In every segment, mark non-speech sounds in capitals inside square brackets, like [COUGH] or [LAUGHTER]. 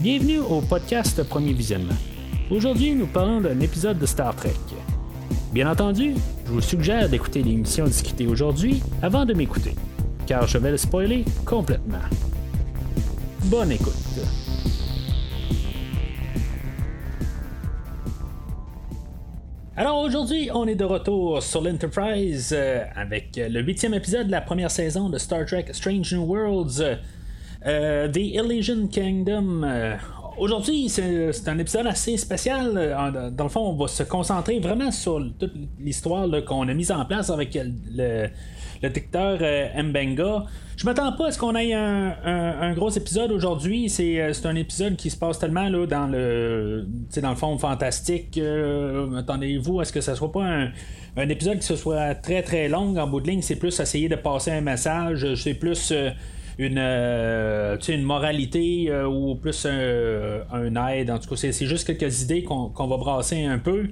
Bienvenue au podcast Premier Visionnement. Aujourd'hui, nous parlons d'un épisode de Star Trek. Bien entendu, je vous suggère d'écouter l'émission discutée aujourd'hui avant de m'écouter, car je vais le spoiler complètement. Bonne écoute. Alors aujourd'hui, on est de retour sur l'Enterprise euh, avec le huitième épisode de la première saison de Star Trek Strange New Worlds. Euh, The Elysian Kingdom. Euh, aujourd'hui, c'est un épisode assez spécial. Dans le fond, on va se concentrer vraiment sur toute l'histoire qu'on a mise en place avec le, le dicteur Mbenga. Je m'attends pas à ce qu'on ait un, gros épisode aujourd'hui. Euh, c'est, un épisode qui se passe tellement là, dans le dans le fond fantastique. Euh, attendez-vous à ce que ça soit pas un, épisode qui se soit très très long en bout de ligne. C'est plus essayer de passer un message. C'est plus euh, une, une moralité ou plus un, aide. En tout cas, c'est, juste quelques idées qu'on, va brasser un peu.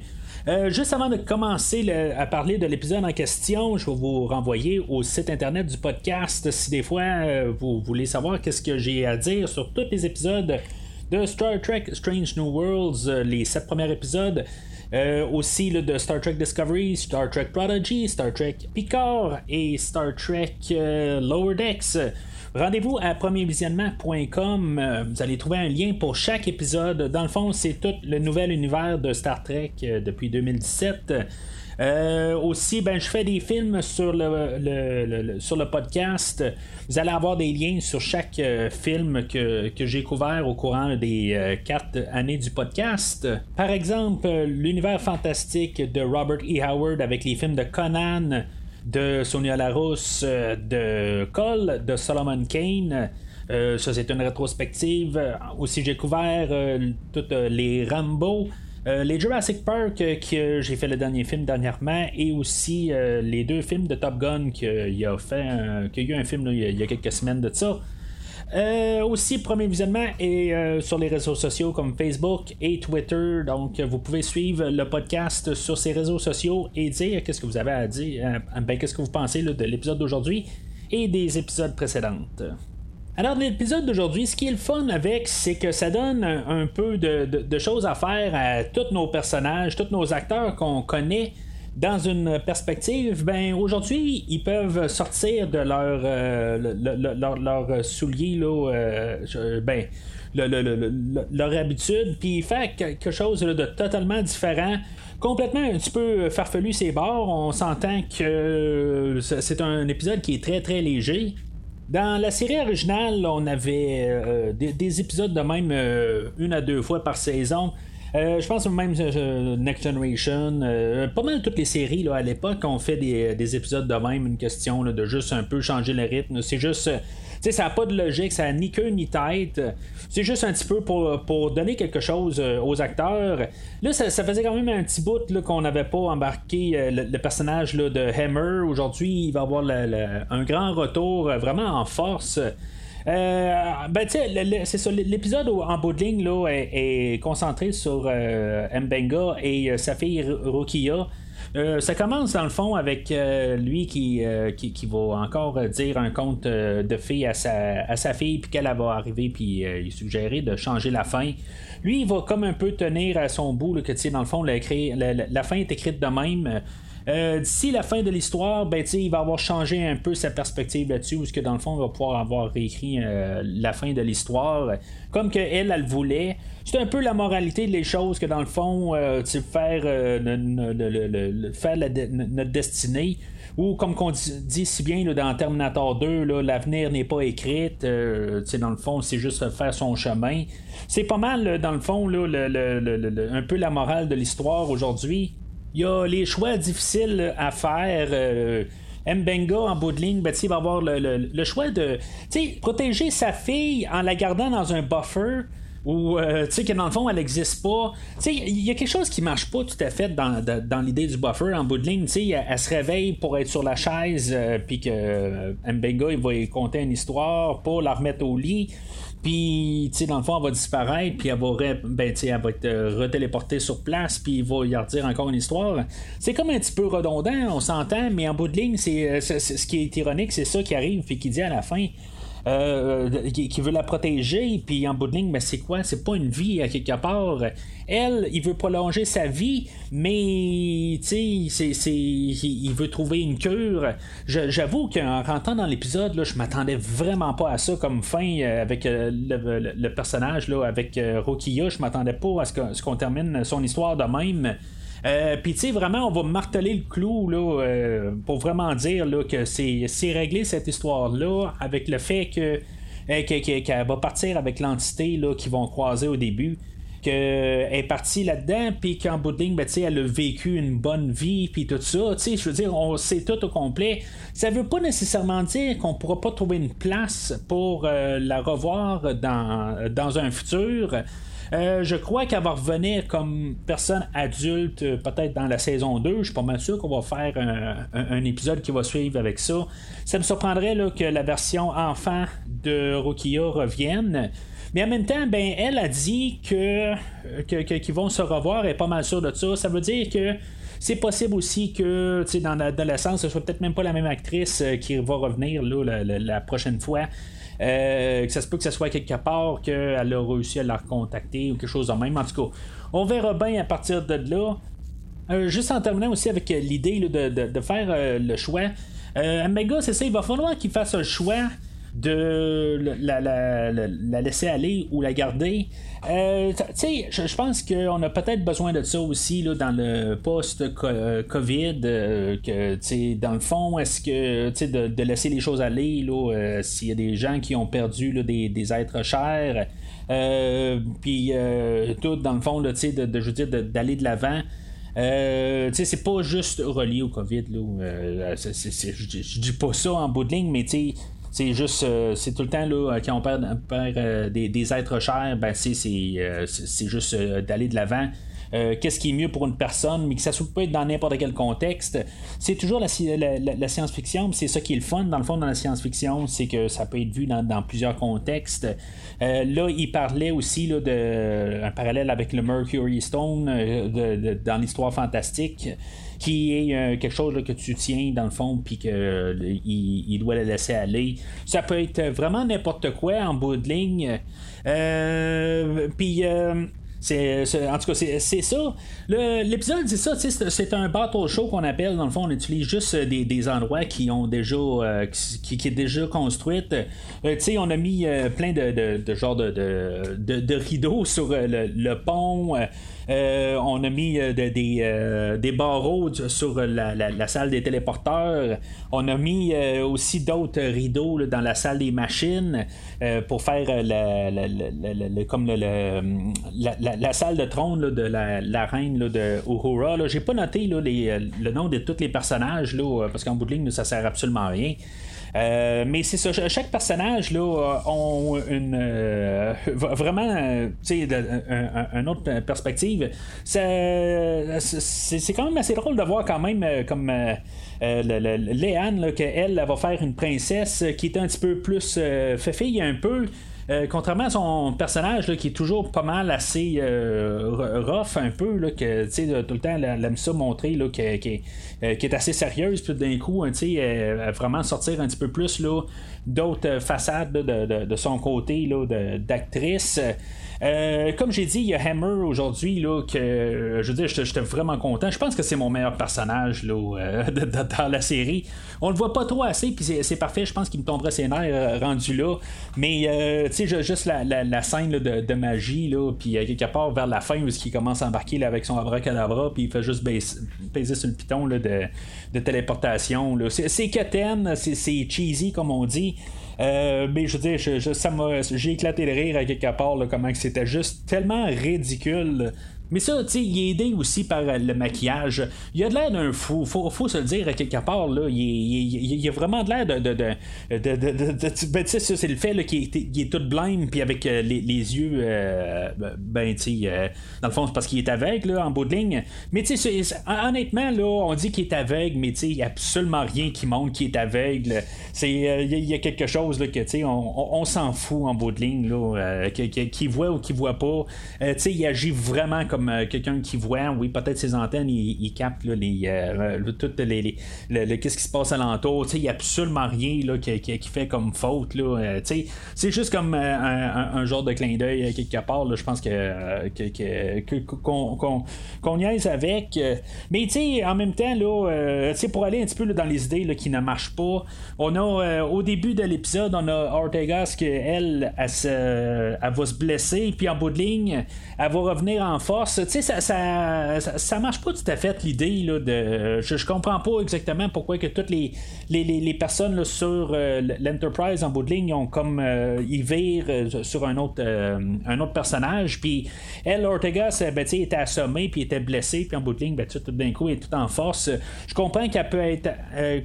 Euh, juste avant de commencer à parler de l'épisode en question, je vais vous renvoyer au site internet du podcast si des fois euh, vous voulez savoir qu'est-ce que j'ai à dire sur tous les épisodes de Star Trek Strange New Worlds, euh, les sept premiers épisodes. aussi de Star Trek Discovery, Star Trek Prodigy, Star Trek Picard et Star Trek Lower Decks. Rendez-vous à premiervisionnement.com. Euh, vous allez trouver un lien pour chaque épisode. Dans le fond, c'est tout le nouvel univers de Star Trek euh, depuis 2017. Euh, aussi, ben, je fais des films sur le, sur le podcast. Vous allez avoir des liens sur chaque film que, j'ai couvert au courant des quatre années du podcast. Par exemple, l'univers fantastique de Robert E. Howard avec les films de Conan, de Sonia Larousse, euh, de Cole, de Solomon Kane. Euh, ça, c'est une rétrospective. Aussi, j'ai couvert euh, toutes les Rambo. les Jurassic Park, que j'ai fait le dernier film dernièrement, et aussi les deux films de Top Gun qu'il a fait, qu'il y a eu un film il y a quelques semaines de ça. Euh, aussi, premier visionnement est euh, sur les réseaux sociaux comme Facebook et Twitter. Donc, vous pouvez suivre le podcast sur ces réseaux sociaux et dire qu'est-ce que vous avez à dire, euh, ben, qu'est-ce que vous pensez de l'épisode d'aujourd'hui et des épisodes précédents. Alors, l'épisode d'aujourd'hui, ce qui est le fun avec, c'est que ça donne un, peu de, choses à faire à tous nos personnages, tous nos acteurs qu'on connaît dans une perspective, ben aujourd'hui, ils peuvent sortir de leur, euh, leur, soulier, euh, ben, leur habitude, puis faire quelque chose de totalement différent complètement un petit peu farfelu ses bords. On s'entend que c'est un épisode qui est très très léger. Dans la série originale, on avait euh, des, épisodes de même une à deux fois par saison. Euh, je pense même euh, Next Generation, euh, pas mal toutes les séries là, à l'époque ont fait des, épisodes de même, une question de juste un peu changer le rythme. C'est juste. sais, ça n'a pas de logique, ça n'a ni queue ni tête. C'est juste un petit peu pour, donner quelque chose aux acteurs. Là, ça, faisait quand même un petit bout qu'on n'avait pas embarqué le, personnage de Hammer. Aujourd'hui, il va avoir un grand retour vraiment en force. Euh, ben, tu sais, c'est ça. L'épisode en bout de ligne là, est, concentré sur euh, Mbenga et euh, sa fille Rukia. ça commence dans le fond avec lui qui, qui, va encore dire un conte de fille à sa, à sa fille, puis qu'elle va arriver, puis il suggérait de changer la fin. Lui, il va comme un peu tenir à son bout, là, que tu sais, dans le fond, la, fin est écrite de même. Euh, d'ici la fin de l'histoire, ben, il va avoir changé un peu sa perspective là-dessus, parce que dans le fond, il va pouvoir avoir réécrit euh, la fin de l'histoire comme que elle, elle voulait. C'est un peu la moralité des choses que dans le fond, euh, faire, faire notre destinée. Ou comme qu'on dit, si bien dans Terminator 2, l'avenir n'est pas écrit. dans le fond, c'est juste faire son chemin. C'est pas mal, dans le fond, un peu la morale de l'histoire aujourd'hui il y a les choix difficiles à faire. Euh, Mbenga en bout de ligne, ben, il va avoir le, choix de protéger sa fille en la gardant dans un buffer ou euh, tu sais que dans le fond elle n'existe pas. Il y a quelque chose qui marche pas tout à fait dans, l'idée du buffer en bout de ligne. Elle, elle se réveille pour être sur la chaise, euh, puis que Mbenga il va y conter une histoire pour la remettre au lit. Puis, tu sais, dans le fond, elle va disparaître, puis elle va, ben, être euh, retéléportée sur place, puis il va y redire encore une histoire. C'est comme un petit peu redondant, on s'entend, mais en bout de ligne, c'est, euh, ce qui est ironique, c'est ça qui arrive, puis qui dit à la fin. Euh, qui, veut la protéger, puis en bout de ligne, mais c'est quoi? C'est pas une vie à quelque part. Elle, il veut prolonger sa vie, mais tu sais, il veut trouver une cure. J'avoue qu'en rentrant dans l'épisode, je m'attendais vraiment pas à ça comme fin euh, avec euh, le, personnage, là, avec Rokia. Je m'attendais pas à ce qu'on termine son histoire de même. Puis, tu sais, vraiment, on va marteler le clou là, pour vraiment dire là, que c'est réglé cette histoire-là avec le fait que qu'elle va partir avec l'entité qu'ils vont croiser au début qu'elle est partie là-dedans, puis qu'en bout de ligne, ben, elle a vécu une bonne vie, puis tout ça. Je veux dire, on sait tout au complet. Ça veut pas nécessairement dire qu'on pourra pas trouver une place pour euh, la revoir dans, dans un futur. Euh, je crois qu'elle va revenir comme personne adulte, euh, peut-être dans la saison 2. Je suis pas mal sûr qu'on va faire un, épisode qui va suivre avec ça. Ça me surprendrait que la version enfant de Rokia revienne. Mais en même temps, ben, elle a dit que, qu'ils vont se revoir et pas mal sûr de ça. Ça veut dire que c'est possible aussi que dans l'adolescence, ce soit peut-être même pas la même actrice euh, qui va revenir la, prochaine fois. Euh, que ça se peut que ce soit quelque part qu'elle a réussi à la recontacter ou quelque chose de même. En tout cas, on verra bien à partir de là. Euh, juste en terminant aussi avec l'idée de, faire le choix. Omega, c'est ça, il va falloir qu'il fasse un choix de la, laisser aller ou la garder. Euh, tu je, pense qu'on a peut-être besoin de ça aussi là, dans le post-COVID. Euh, que, dans le fond, est-ce que de, de laisser les choses aller s'il y a des gens qui ont perdu des, des, êtres chers. puis tout dans le fond de, de, je veux d'aller de l'avant euh, c'est pas juste relié au COVID. Là, je dis pas ça en bout de ligne, mais c'est juste, euh, c'est tout le temps, là, quand on perd, euh, des, êtres chers, ben, c'est, euh, juste d'aller de l'avant. Qu'est-ce qui est mieux pour une personne, mais que ça peut être dans n'importe quel contexte. C'est toujours la, science-fiction, c'est ça qui est le fun, dans le fond, dans la science-fiction, c'est que ça peut être vu dans, plusieurs contextes. là, il parlait aussi là, de un parallèle avec le Mercury Stone dans l'histoire fantastique qui est euh, quelque chose que tu tiens dans le fond, puis qu'il euh, il doit le laisser aller. Ça peut être vraiment n'importe quoi en bout de ligne. Euh, puis. C'est, en tout cas, c'est, ça. l'épisode, c'est ça. C'est, un battle show qu'on appelle. Dans le fond, on utilise juste des, endroits qui ont déjà qui, qui, est déjà construite. on a mis plein de, de, de genre de, de, rideaux sur le pont. Euh, on a mis euh, des, euh, des, barreaux sur la, salle des téléporteurs. On a mis aussi d'autres rideaux dans la salle des machines pour faire la, comme la, salle de trône de la, reine de Uhura. J'ai pas noté le nom de tous les personnages parce qu'en bout de ligne, ça sert absolument à rien. Euh, mais c'est ça, chaque personnage là ont une euh, vraiment euh, une autre perspective. C'est, quand même assez drôle de voir quand même comme Léane qu'elle va faire une princesse qui est un petit peu plus fait fille un peu. Euh, contrairement à son personnage qui est toujours pas mal assez euh, rough un peu, là, que tout le temps elle, aime ça montrer là, qui, euh, est assez sérieuse, puis d'un coup, hein, vraiment sortir un petit peu plus d'autres façades de, son côté d'actrice. Euh, comme j'ai dit, il y a Hammer aujourd'hui, là, que je veux dire, j'étais vraiment content. Je pense que c'est mon meilleur personnage là, euh, [LAUGHS] dans la série. On le voit pas trop assez, puis c'est parfait. Je pense qu'il me tomberait ses nerfs euh, rendu là. Mais, tu sais, juste la, scène de, magie, là, puis quelque part vers la fin où il commence à embarquer là, avec son abracadabra, puis il fait juste peser sur le piton là, de, de téléportation. C'est quétaine, c'est cheesy, comme on dit. Euh, mais je veux dire, je, ça j'ai éclaté de rire à quelque part, là, comment c'était juste tellement ridicule. Mais ça, tu sais, il est aidé aussi par euh, le maquillage. Il a de l'air d'un fou, faut, faut se le dire à quelque part, là. Il, il, a vraiment de l'air de. de, de, de ben, tu sais, c'est le fait qu'il est, est, tout blind, puis avec euh, les, les, yeux. Euh, ben, tu sais, dans le fond, c'est parce qu'il est aveugle, là, en bout de ligne. Mais tu sais, honnêtement, là, on dit qu'il est aveugle, mais tu sais, il n'y a absolument rien qui montre qu'il est aveugle. Il y, a quelque chose là, que on, on, s'en fout en bout de ligne, là, qui, voit ou qui voit pas. il agit vraiment comme quelqu'un qui voit. Oui, peut-être ses antennes, il, capte les, tout les, qu'est-ce qui se passe alentour. Il n'y a absolument rien là, qui, fait comme faute. Là, c'est juste comme un, genre de clin d'œil quelque part. je pense que, qu'on, qu'on, niaise avec. Mais en même temps, là, pour aller un petit peu dans les idées qui ne marchent pas, on a au début de l'épisode, on a Ortegas qui, elle, elle, elle, va se blesser, puis en bout de ligne, elle va revenir en force. Tu sais, ça, marche pas tout à fait l'idée de. Je, je, comprends pas exactement pourquoi que toutes les, les, les, personnes sur euh, l'Enterprise en bout de ligne ont comme euh, ils virent euh, sur un autre un autre personnage. Puis elle, Ortega, ben, était assommée, puis était blessée, puis en bout de ligne, ben, tout d'un coup, elle est tout en force. Je comprends qu'elle peut être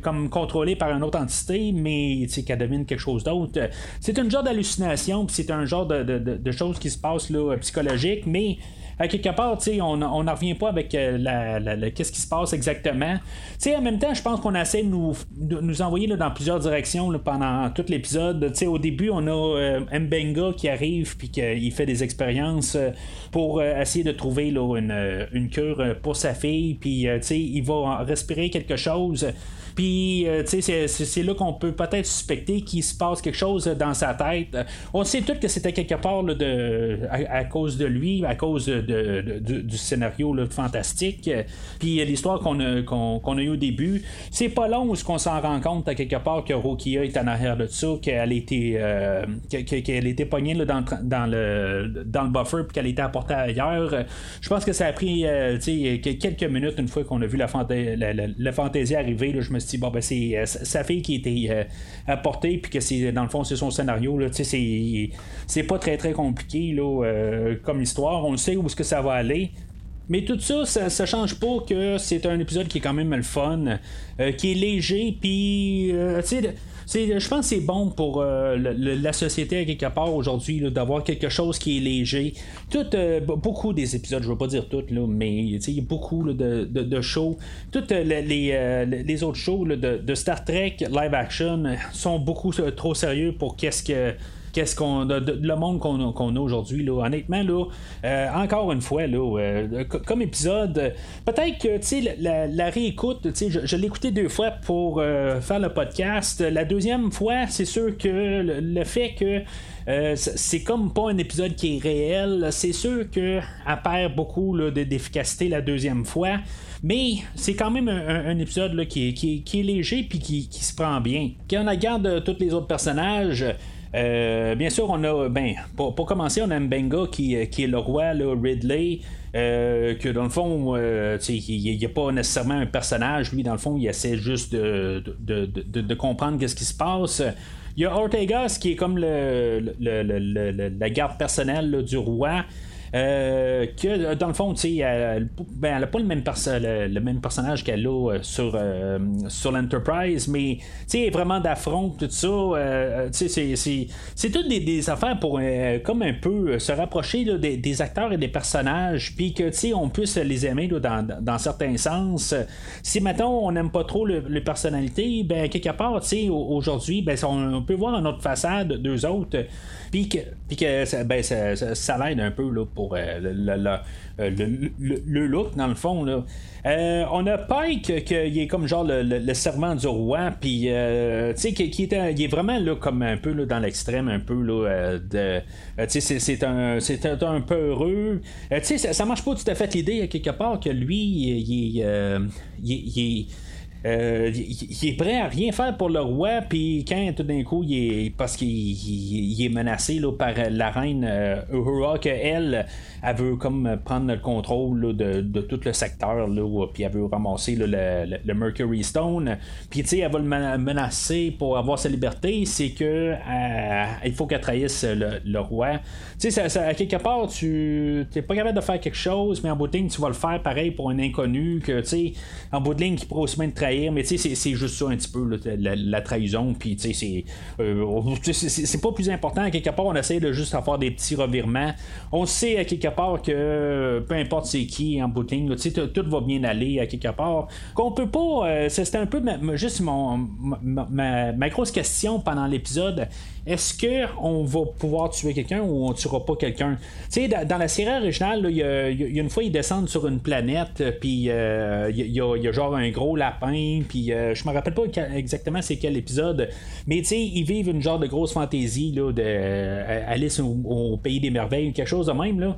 comme contrôlée par une autre entité, mais qu'elle devine quelque chose d'autre. C'est un genre d'hallucination, puis c'est un genre de, de, de, choses qui se passent là, psychologique, mais quelque part, on n'en revient pas avec euh, la, qu'est-ce qui se passe exactement. en même temps, je pense qu'on essaie de nous, nous envoyer là, dans plusieurs directions pendant tout l'épisode. Au début, on a euh, Mbenga qui arrive puis qu'il fait des expériences euh, pour essayer de trouver là, une, une, cure pour sa fille. Puis il va respirer quelque chose. Puis, euh, tu sais, c'est là qu'on peut peut-être suspecter qu'il se passe quelque chose dans sa tête. On sait tout que c'était quelque part de, à, cause de lui, à cause de, du scénario fantastique. Puis, l'histoire qu'on a, qu'on, a eu au début, c'est pas long où qu'on s'en rend compte à quelque part que Rokia est en arrière de ça, qu'elle était, euh, était pognée dans, dans, le, dans le buffer, puis qu'elle était apportée ailleurs. Je pense que ça a pris euh, quelques minutes une fois qu'on a vu la, fantaisie arriver. Là, je me bon, ben, c'est euh, sa fille qui était euh, apportée, puis que c'est, dans le fond, c'est son scénario. C'est pas très très compliqué là, euh, comme histoire. On sait où est-ce que ça va aller. Mais tout ça, ça, change pas que c'est un épisode qui est quand même le fun, qui est léger, puis sais je pense que c'est bon pour euh, la société à quelque part aujourd'hui d'avoir quelque chose qui est léger. Tout, euh, beaucoup des épisodes, je ne veux pas dire tout, là, mais il y a beaucoup de, de, shows. Toutes euh, les, les, autres shows de, Star Trek live action sont beaucoup trop sérieux pour qu'est-ce que qu'est-ce qu'on le monde qu'on a aujourd'hui là honnêtement là euh, encore une fois là euh, comme épisode peut-être que tu sais la, réécoute sais je, l'ai écouté deux fois pour euh, faire le podcast la deuxième fois c'est sûr que le, fait que c'est comme pas un épisode qui est réel. C'est sûr qu'elle perd beaucoup d'efficacité la deuxième fois. Mais c'est quand même un, épisode là, qui, est léger puis qui, qui, se prend bien. Quand on regarde tous les autres personnages, euh, bien sûr, on a, ben, pour, commencer, on a Mbenga qui, euh, qui est le roi, là, Ridley. Euh, que dans le fond, il n'y a pas nécessairement un personnage. Lui, dans le fond, il essaie juste de, de, de, comprendre qu'est-ce qui se passe. Il y a Ortegas qui est comme le, la garde personnelle du roi. Euh, que dans le fond, tu sais, elle ben, pas le même, le, même personnage qu'elle a euh, sur, euh, sur l'Enterprise, mais tu sais, vraiment d'affront, tout ça. c'est toutes des, affaires pour comme un peu se rapprocher des, acteurs et des personnages, puis que on puisse les aimer dans, dans, certains sens. Si maintenant on n'aime pas trop le, les personnalités, ben quelque part, aujourd'hui, ben, on, peut voir notre façade d'eux autres. Puis que, puis que ben, ça, ça, l'aide un peu pour euh, euh, le, le, look, dans le fond. Là. Euh, on a Pike qui est comme genre le, serment du roi, puis tu sais, qui, qui est, il est vraiment là, comme un peu là, dans l'extrême, un peu de. tu sais, c'est un, un, peu heureux. tu sais, ça, ça, marche pas tout à fait l'idée, quelque part, que lui, il, il, il euh, il, est prêt à rien faire pour le roi, puis quand tout d'un coup, il est, parce qu'il est menacé là, par la reine euh, Uhura, qu'elle, elle veut comme prendre le contrôle de, tout le secteur, là, puis elle veut ramasser le, le, Mercury Stone, puis tu sais, elle va le menacer pour avoir sa liberté, c'est que euh, il faut qu'elle trahisse le, roi. Tu sais, à quelque part, tu n'es pas capable de faire quelque chose, mais en bout de ligne, tu vas le faire pareil pour un inconnu, que tu sais, en bout de ligne, qui pourrait aussi te trahir mais c'est juste ça un petit peu, la, trahison, puis [LAUGHS] c'est pas plus important. À quelque part, on essaie de juste avoir des petits revirements. On sait à quelque part que peu importe c'est qui en booting, tout va bien aller à quelque part. Qu'on peut pas. C'était un peu juste mon, ma, ma, grosse question pendant l'épisode est-ce qu'on va pouvoir tuer quelqu'un ou on tuera pas quelqu'un? Tu sais, dans, la série originale, il y, a une fois ils descendent sur une planète, puis euh, il y, a genre un gros lapin, puis euh, je me rappelle pas exactement c'est quel épisode, mais tu sais, ils vivent une genre de grosse fantaisie là, de euh, Alice au, au, pays des merveilles, quelque chose de même là.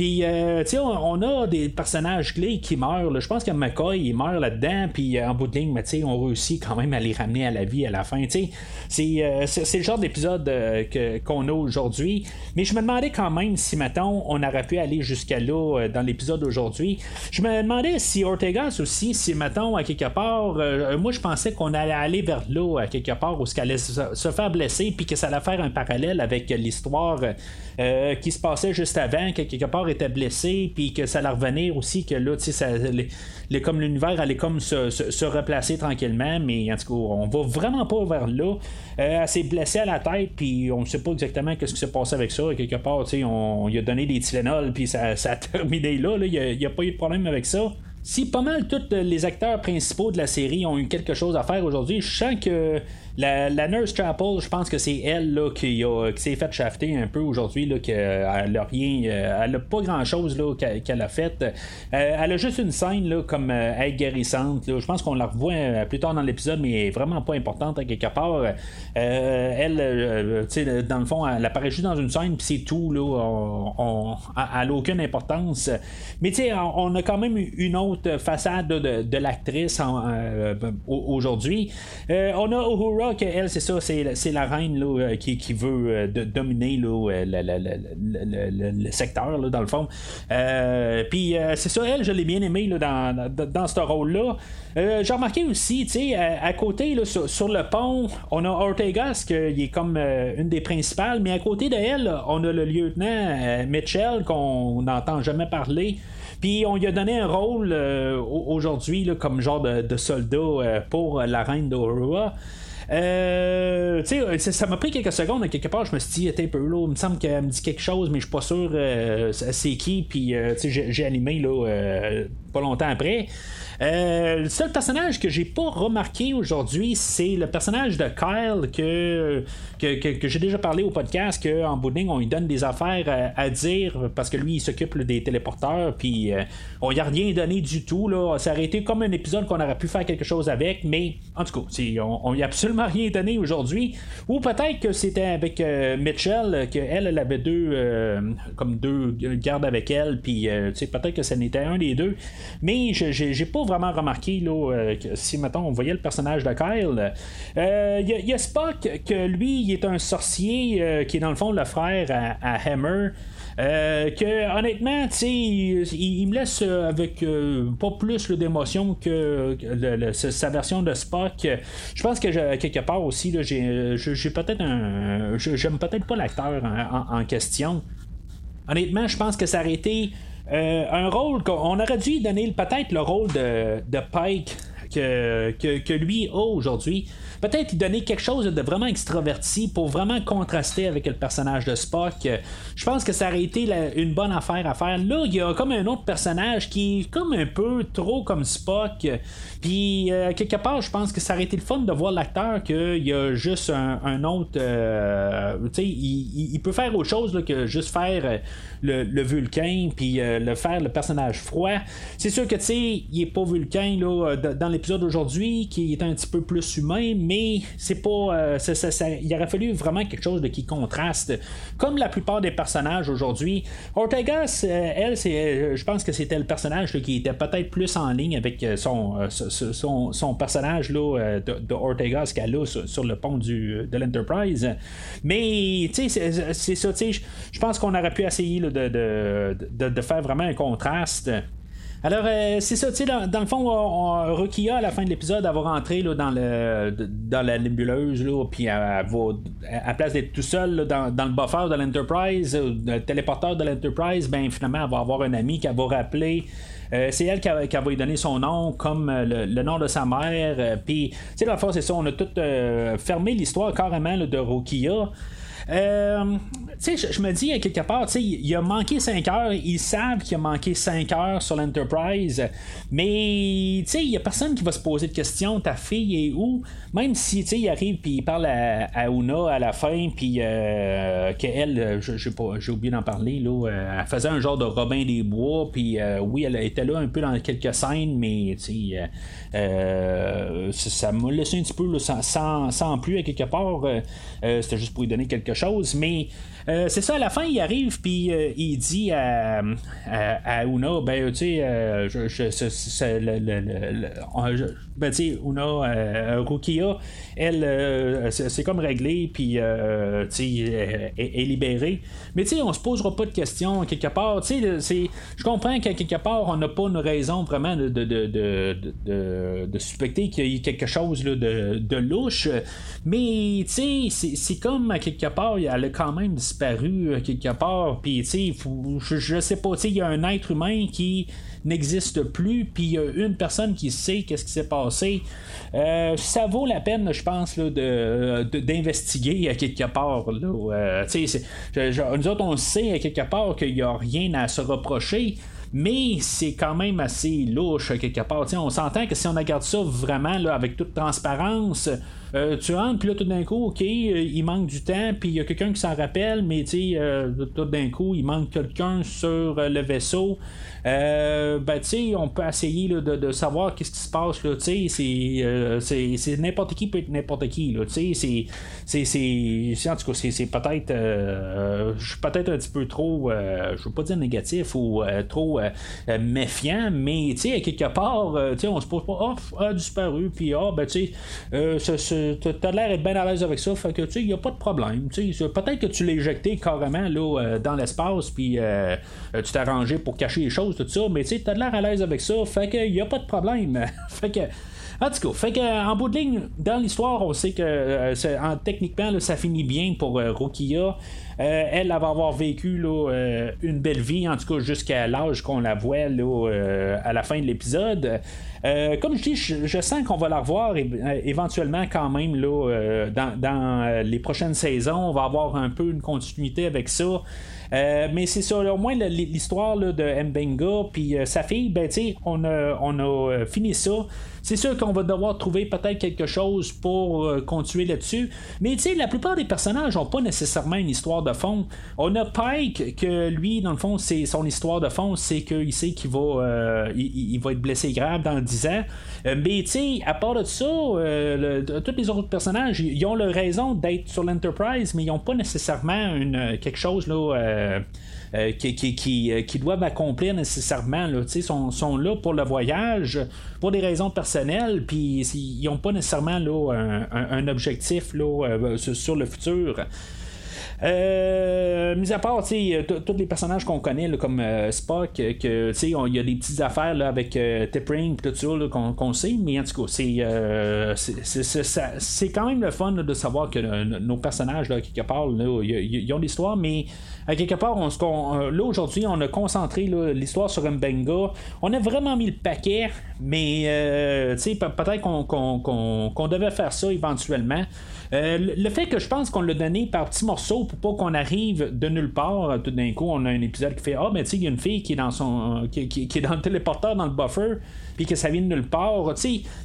Puis, euh, tu sais, on, a des personnages clés qui meurent. Je pense que McCoy, il meurt là-dedans. Puis, euh, en bout de ligne, mais, on réussit quand même à les ramener à la vie à la fin. Tu sais, euh, c'est, le genre d'épisode qu'on a aujourd'hui. Mais je me demandais quand même si, mettons, on aurait pu aller jusqu'à là dans l'épisode d'aujourd'hui. Je me demandais si Ortegas aussi, si, mettons, à quelque part, moi, je pensais qu'on allait aller vers là, à quelque part, où ce allait se, faire blesser, puis que ça allait faire un parallèle avec l'histoire qui se passait juste avant, que quelque part était blessé, puis que ça allait revenir aussi, que là, tu sais, comme l'univers allait comme se, replacer tranquillement, mais en tout cas, on va vraiment pas vers là. Euh, elle s'est blessée à la tête, puis on ne sait pas exactement qu'est-ce qui s'est passé avec ça. Quelque part, tu sais, on, lui a donné des Tylenol, puis ça, a [LAUGHS] terminé là. Il n'y a, pas eu de problème avec ça. Si pas mal tous les acteurs principaux de la série ont eu quelque chose à faire aujourd'hui, je sens que la, Nurse Chapel, je pense que c'est elle là, qui, s'est fait shafter un peu aujourd'hui, qu'elle n'a rien. Euh, elle a pas grand chose qu'elle, a fait. Euh, elle a juste une scène là, comme euh, guérissante. Je pense qu'on la revoit plus tard dans l'épisode, mais elle est vraiment pas importante quelque part. elle, dans le fond, elle apparaît juste dans une scène, puis c'est tout. Là, elle n'a aucune importance. Mais on, on a quand même une autre façade de, l'actrice aujourd'hui. on a Uhura que elle, c'est ça, c'est la reine là, euh, qui, qui, veut euh, dominer là, euh, le, secteur, là, dans le fond. Puis c'est ça, elle, je l'ai bien aimé là, dans, dans, ce rôle-là. J'ai remarqué aussi, tu sais, à, côté, là, sur, le pont, on a Ortegas, qui est comme une des principales, mais à côté d'elle, on a le lieutenant Mitchell, qu'on n'entend jamais parler. Puis on lui a donné un rôle aujourd'hui comme genre de, soldat pour la reine d'Orua. Euh, ça m'a pris quelques secondes, quelque part, je me suis dit, un peu là, il me semble qu'elle me dit quelque chose, mais je suis pas sûr euh, c'est qui, puis euh, j'ai animé là, euh, pas longtemps après. Euh, le seul personnage que j'ai pas remarqué aujourd'hui, c'est le personnage de Kyle que, que, j'ai déjà parlé au podcast, qu'en bout on lui donne des affaires à, dire parce que lui, il s'occupe des téléporteurs, puis euh, on y a rien donné du tout. Là. Ça aurait été comme un épisode qu'on aurait pu faire quelque chose avec, mais en tout cas, on, on y a absolument rien donné aujourd'hui. Ou peut-être que c'était avec euh, Mitchell, qu'elle, elle avait deux, comme deux gardes avec elle, puis peut-être que ce n'était un des deux. Mais j'ai pas vraiment remarqué là, euh, si mettons on voyait le personnage de Kyle. Il euh, y, a Spock que lui il est un sorcier euh, qui est dans le fond le frère à, Hammer. que honnêtement, il, me laisse avec pas plus d'émotion que, sa version de Spock. Je pense que quelque part aussi, j'ai peut-être un. J'aime peut-être pas l'acteur en, question. Honnêtement, je pense que ça aurait été un rôle qu'on aurait dû donner peut-être le rôle de, de Pike que, que, lui a aujourd'hui peut-être donner quelque chose de vraiment extraverti pour vraiment contraster avec le personnage de Spock. Je pense que ça aurait été une bonne affaire à faire. Là, il y a comme un autre personnage qui est comme un peu trop comme Spock. Puis, euh, quelque part, je pense que ça aurait été le fun de voir l'acteur qu'il y a juste un, autre. Euh, tu sais, il, peut faire autre chose que juste faire euh, le, vulcain, puis le faire le personnage froid. C'est sûr que, tu sais, il est pas vulcain là, dans l'épisode d'aujourd'hui, qui est un petit peu plus humain, mais c'est pas. Euh, il aurait fallu vraiment quelque chose de qui contraste. Comme la plupart des personnages aujourd'hui. Ortegas, euh, elle, c'est, euh, je pense que c'était le personnage qui était peut-être plus en ligne avec son, son, personnage là, de, Ortegas qu'elle a sur, le pont du, de l'Enterprise. Mais, tu sais, c'est, ça, tu sais, je pense qu'on aurait pu essayer de, de, faire vraiment un contraste. Alors, c'est ça, tu sais, dans, le fond, on, à la fin de l'épisode, elle va rentrer là, dans, le, dans la nébuleuse, là, puis elle, va, à place d'être tout seul dans, dans, le buffer de l'Enterprise, le téléporteur de l'Enterprise, ben finalement, elle va avoir un ami qu'elle va rappeler. c'est elle qui, va lui donner son nom comme le, nom de sa mère. Puis, tu sais, le fond, c'est ça, on a tout fermé l'histoire carrément de Rukia. Euh, je me dis, quelque part, tu il a manqué 5 heures. Ils savent qu'il a manqué 5 heures sur l'Enterprise. Mais, tu sais, il n'y a personne qui va se poser de questions. Ta fille est où? Même si, tu sais, il arrive puis il parle à, à, Una à la fin, puis euh, qu'elle, j'ai oublié d'en parler, là, euh, elle faisait un genre de Robin des Bois, puis oui, elle était là un peu dans quelques scènes, mais, tu sais, ça m'a laissé un petit peu sans, sans, plus, à quelque part. C'était juste pour lui donner chose mais euh, c'est ça, à la fin, il arrive, puis euh, il dit à, à, Una, ben, tu sais, euh, je, je, le, le, le, ben, tu sais, Una, Rukia, elle, c'est comme réglé, puis, tu sais, est, libérée. Mais, tu sais, on se posera pas de questions, quelque part. Tu sais, je comprends qu'à quelque part, on n'a pas une raison vraiment de, de, de, de, de suspecter qu'il y a quelque chose là, de, de louche, mais, tu sais, c'est comme à quelque part, elle a quand même disparu euh, quelque part. Puis, tu sais, je, je, sais pas, tu sais, il y a un être humain qui n'existe plus, puis il y a une personne qui sait qu'est-ce qui s'est passé. Euh, ça vaut la peine, je pense, là, de, d'investiguer à quelque part. Là, euh, nous autres, on sait à quelque part qu'il n'y a rien à se reprocher mais c'est quand même assez louche quelque part. on s'entend que si on regarde ça vraiment là, avec toute transparence, euh, tu rentres, puis là, tout d'un coup, OK, euh, il manque du temps, puis il y a quelqu'un qui s'en rappelle, mais euh, tout d'un coup, il manque quelqu'un sur le vaisseau. Euh, ben, on peut essayer de, de, savoir qu'est-ce qui se passe, là, tu sais, c'est, c'est, n'importe qui peut être n'importe qui, là, sais, c'est, c'est, en tout cas, c'est, peut-être, je suis peut-être un petit peu trop, je veux pas dire négatif ou trop méfiant, mais, sais, quelque part, on se pose pas, oh, a disparu, puis, ah, ben, tu sais, t'as l'air d'être bien à l'aise avec ça, il n'y a pas de problème. Peut-être que tu l'as éjecté carrément là, euh, dans l'espace, puis euh, euh, tu t'es arrangé pour cacher les choses, tout ça, mais tu as l'air à l'aise avec ça, fait que il n'y a pas de problème. [LAUGHS] fait que. En tout cas, fait que, en bout de ligne, dans l'histoire, on sait que techniquement, ça finit bien pour Rokia. elle, va avoir vécu là, une belle vie, en tout cas jusqu'à l'âge qu'on la voit à la fin de l'épisode. Euh, comme je dis, je, sens qu'on va la revoir euh, éventuellement quand même euh, dans, les prochaines saisons. On va avoir un peu une continuité avec ça. Mais c'est ça, au moins l'histoire de Mbenga puis sa fille, ben on a, on a fini ça. C'est sûr qu'on va devoir trouver peut-être quelque chose pour euh, continuer là-dessus. Mais tu sais, la plupart des personnages n'ont pas nécessairement une histoire de fond. On a Pike, que lui, dans le fond, c'est son histoire de fond, c'est qu'il sait qu'il va, euh, il, va être blessé grave dans 10 ans. Euh, mais tu sais, à part de ça, tous les autres personnages, ils ont leur raison d'être sur l'Enterprise, mais ils n'ont pas nécessairement une, quelque chose là. Euh, qui, qui, euh, qui, doivent accomplir nécessairement. Là, sont, sont là pour le voyage, pour des raisons personnelles, puis ils n'ont pas nécessairement là, un, objectif là, euh, sur le futur. Euh, mis à part, tous les personnages qu'on connaît, comme Spock, que il y a des petites affaires là, avec euh, Tipring tout ça qu'on, sait, mais en tout cas, c'est, quand même le fun de savoir que nos personnages, là, quelque part, ils ont l'histoire, mais à quelque part, on, euh, là aujourd'hui, on a concentré l'histoire sur Mbenga. On a vraiment mis le paquet, mais euh, peut-être qu'on devait faire ça éventuellement. Euh, le fait que je pense qu'on l'a donné par petits morceaux pour pas qu'on arrive de nulle part, tout d'un coup, on a un épisode qui fait Ah, mais tu sais, il y a une fille qui est dans son qui, est dans le téléporteur, dans le buffer, puis que ça vient de nulle part.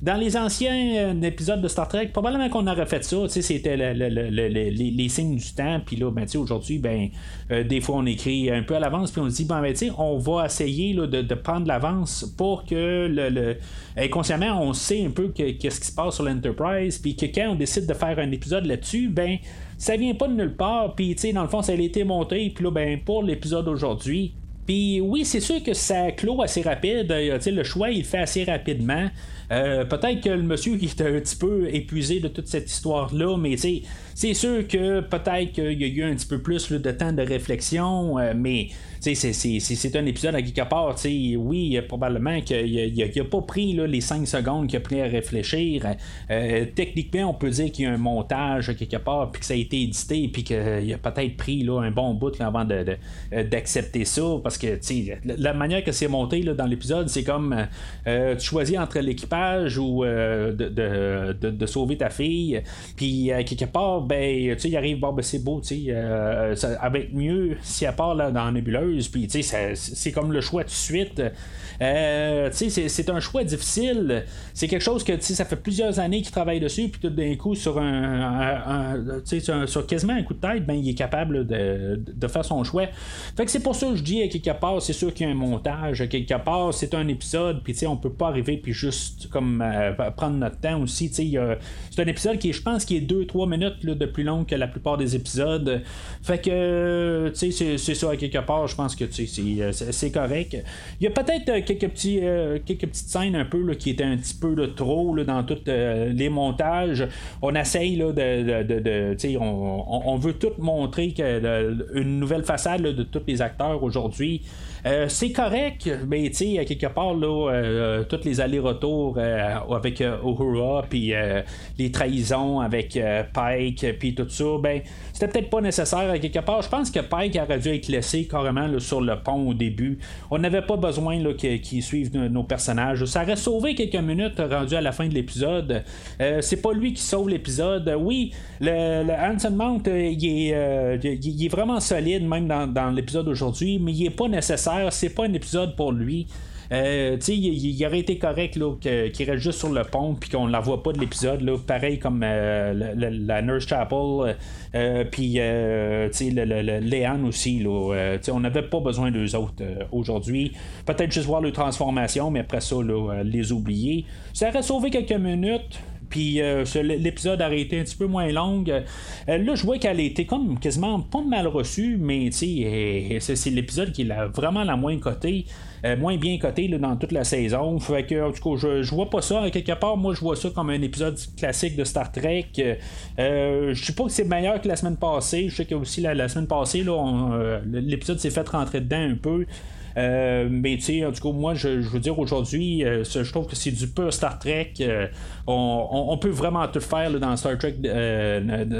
dans les anciens euh, épisodes de Star Trek, probablement qu'on aurait fait ça. C'était les, signes du temps. Puis là, ben, aujourd'hui, ben, euh, des fois, on écrit un peu à l'avance. Puis on se dit, ben, ben on va essayer là, de, prendre l'avance pour que le, inconsciemment, on sait un peu qu'est-ce qui se passe sur l'Enterprise. Puis que quand on décide de faire un épisode là-dessus, ben ça vient pas de nulle part. Puis, tu sais, dans le fond, ça a été monté. Puis là, ben, pour l'épisode d'aujourd'hui, Puis oui, c'est sûr que ça clôt assez rapide. le choix, il fait assez rapidement. peut-être que le monsieur qui était un petit peu épuisé de toute cette histoire-là, mais c'est sûr que peut-être qu'il y a eu un petit peu plus de temps de réflexion, mais c'est un épisode à quelque part. Oui, probablement qu'il n'a pas pris les 5 secondes qu'il a pris à réfléchir. Euh, techniquement, on peut dire qu'il y a un montage quelque part, puis que ça a été édité, puis qu'il a peut-être pris là, un bon bout avant d'accepter de, ça. Parce que la manière que c'est monté là, dans l'épisode, c'est comme euh, tu choisis entre l'équipage ou euh, de, sauver ta fille. Puis quelque part, ben, il arrive, bon, ben, c'est beau, ça va être mieux si elle part là, dans la puis c'est comme le choix de suite. Euh, c'est un choix difficile. C'est quelque chose que ça fait plusieurs années qu'il travaille dessus, puis tout d'un coup, sur un, sur, quasiment un coup de tête, ben, il est capable de, faire son choix. Fait que c'est pour ça que je dis à quelque part, c'est sûr qu'il y a un montage, quelque part, c'est un épisode, puis on peut pas arriver puis juste comme euh, prendre notre temps aussi. C'est un épisode qui, je pense, qui est 2-3 minutes de plus long que la plupart des épisodes. Fait que c'est ça à quelque part, je pense que euh, c'est correct. Il y a peut-être euh, quelques euh, quelques petites scènes un peu qui étaient un petit peu de trop dans tous les montages. On essaye là, de, on, veut tout montrer que, une nouvelle façade de tous les acteurs aujourd'hui. Euh, c'est correct, mais tu sais, quelque part, là, euh, tous les allers-retours euh, avec Uhura, puis les trahisons avec Pike, puis tout ça, ben, c'était peut-être pas nécessaire à quelque part. Je pense que Pike aurait dû être laissé carrément sur le pont au début. On n'avait pas besoin qu'il suive nos, personnages. Ça aurait sauvé quelques minutes rendu à la fin de l'épisode. c'est pas lui qui sauve l'épisode. Oui, le, le Mount, il est, vraiment solide, même dans, dans l'épisode d'aujourd'hui, mais il est pas nécessaire c'est pas un épisode pour lui. Euh, il, il, aurait été correct qu'il reste juste sur le pont puis qu'on ne la voit pas de l'épisode. Pareil comme euh, la Nurse Chapel, euh, puis Léon aussi. Là, on n'avait pas besoin d'eux autres aujourd'hui. Peut-être juste voir leur transformation, mais après ça, les oublier. Ça aurait sauvé quelques minutes. Puis l'épisode aurait été un petit peu moins long. là, je vois qu'elle a été comme quasiment pas mal reçue, mais c'est l'épisode qui est vraiment la moins cotée. Euh, moins bien coté dans toute la saison. Fait que, en tout cas, je, vois pas ça. Quelque part, moi, je vois ça comme un épisode classique de Star Trek. Euh, je sais pas que c'est meilleur que la semaine passée. Je sais que aussi la, semaine passée, euh, l'épisode s'est fait rentrer dedans un peu. Euh, mais tu sais, en tout cas, moi, je, veux dire, aujourd'hui, euh, je trouve que c'est du pur Star Trek. Euh, on, peut vraiment tout faire dans Star Trek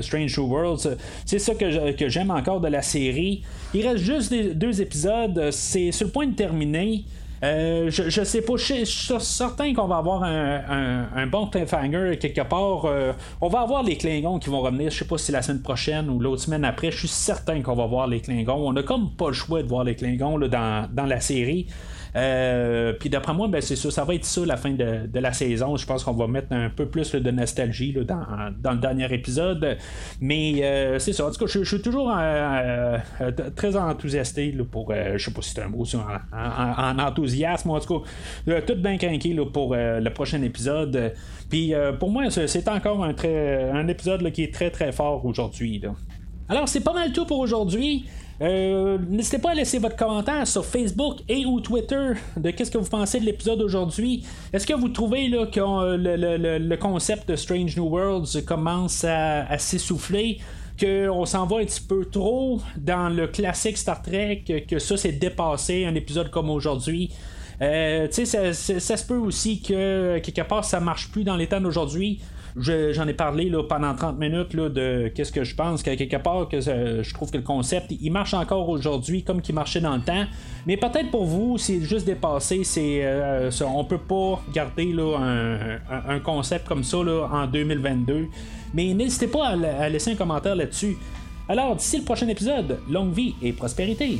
Strange New Worlds. C'est ça que, j'aime encore de la série. Il reste juste deux épisodes. C'est sur le point de terminer. Euh, je, sais pas, je, suis certain qu'on va avoir un, bon cliffhanger quelque part. Euh, on va avoir les Klingons qui vont revenir, je sais pas si la semaine prochaine ou l'autre semaine après. Je suis certain qu'on va voir les Klingons. On a comme pas le choix de voir les Klingons dans la série. Euh, puis d'après moi, ben, c'est ça, ça va être ça la fin de, la saison. Je pense qu'on va mettre un peu plus de nostalgie dans, le dernier épisode. Mais euh, c'est ça. En tout cas, je, suis toujours euh, très enthousiasté pour. je sais pas si c'est un mot, en, enthousiasme. En tout cas, tout bien craqué pour le prochain épisode. Puis pour moi, c'est encore un, épisode qui est très très fort aujourd'hui. Alors, c'est pas mal tout pour aujourd'hui. Euh, n'hésitez pas à laisser votre commentaire sur Facebook et ou Twitter de qu'est-ce que vous pensez de l'épisode d'aujourd'hui. Est-ce que vous trouvez là, que euh, le, concept de Strange New Worlds commence à, s'essouffler? qu'on s'en va un petit peu trop dans le classique Star Trek, que ça s'est dépassé un épisode comme aujourd'hui? Euh, ça, ça, se peut aussi que quelque part ça marche plus dans les temps d'aujourd'hui. J'en ai parlé là, pendant 30 minutes là, de qu'est-ce que je pense, qu'à quelque part, que je trouve que le concept, il marche encore aujourd'hui comme qu'il marchait dans le temps. Mais peut-être pour vous, c'est juste dépassé. C'est, euh, on peut pas garder là, un, concept comme ça là, en 2022. Mais n'hésitez pas à laisser un commentaire là-dessus. Alors, d'ici le prochain épisode, longue vie et prospérité.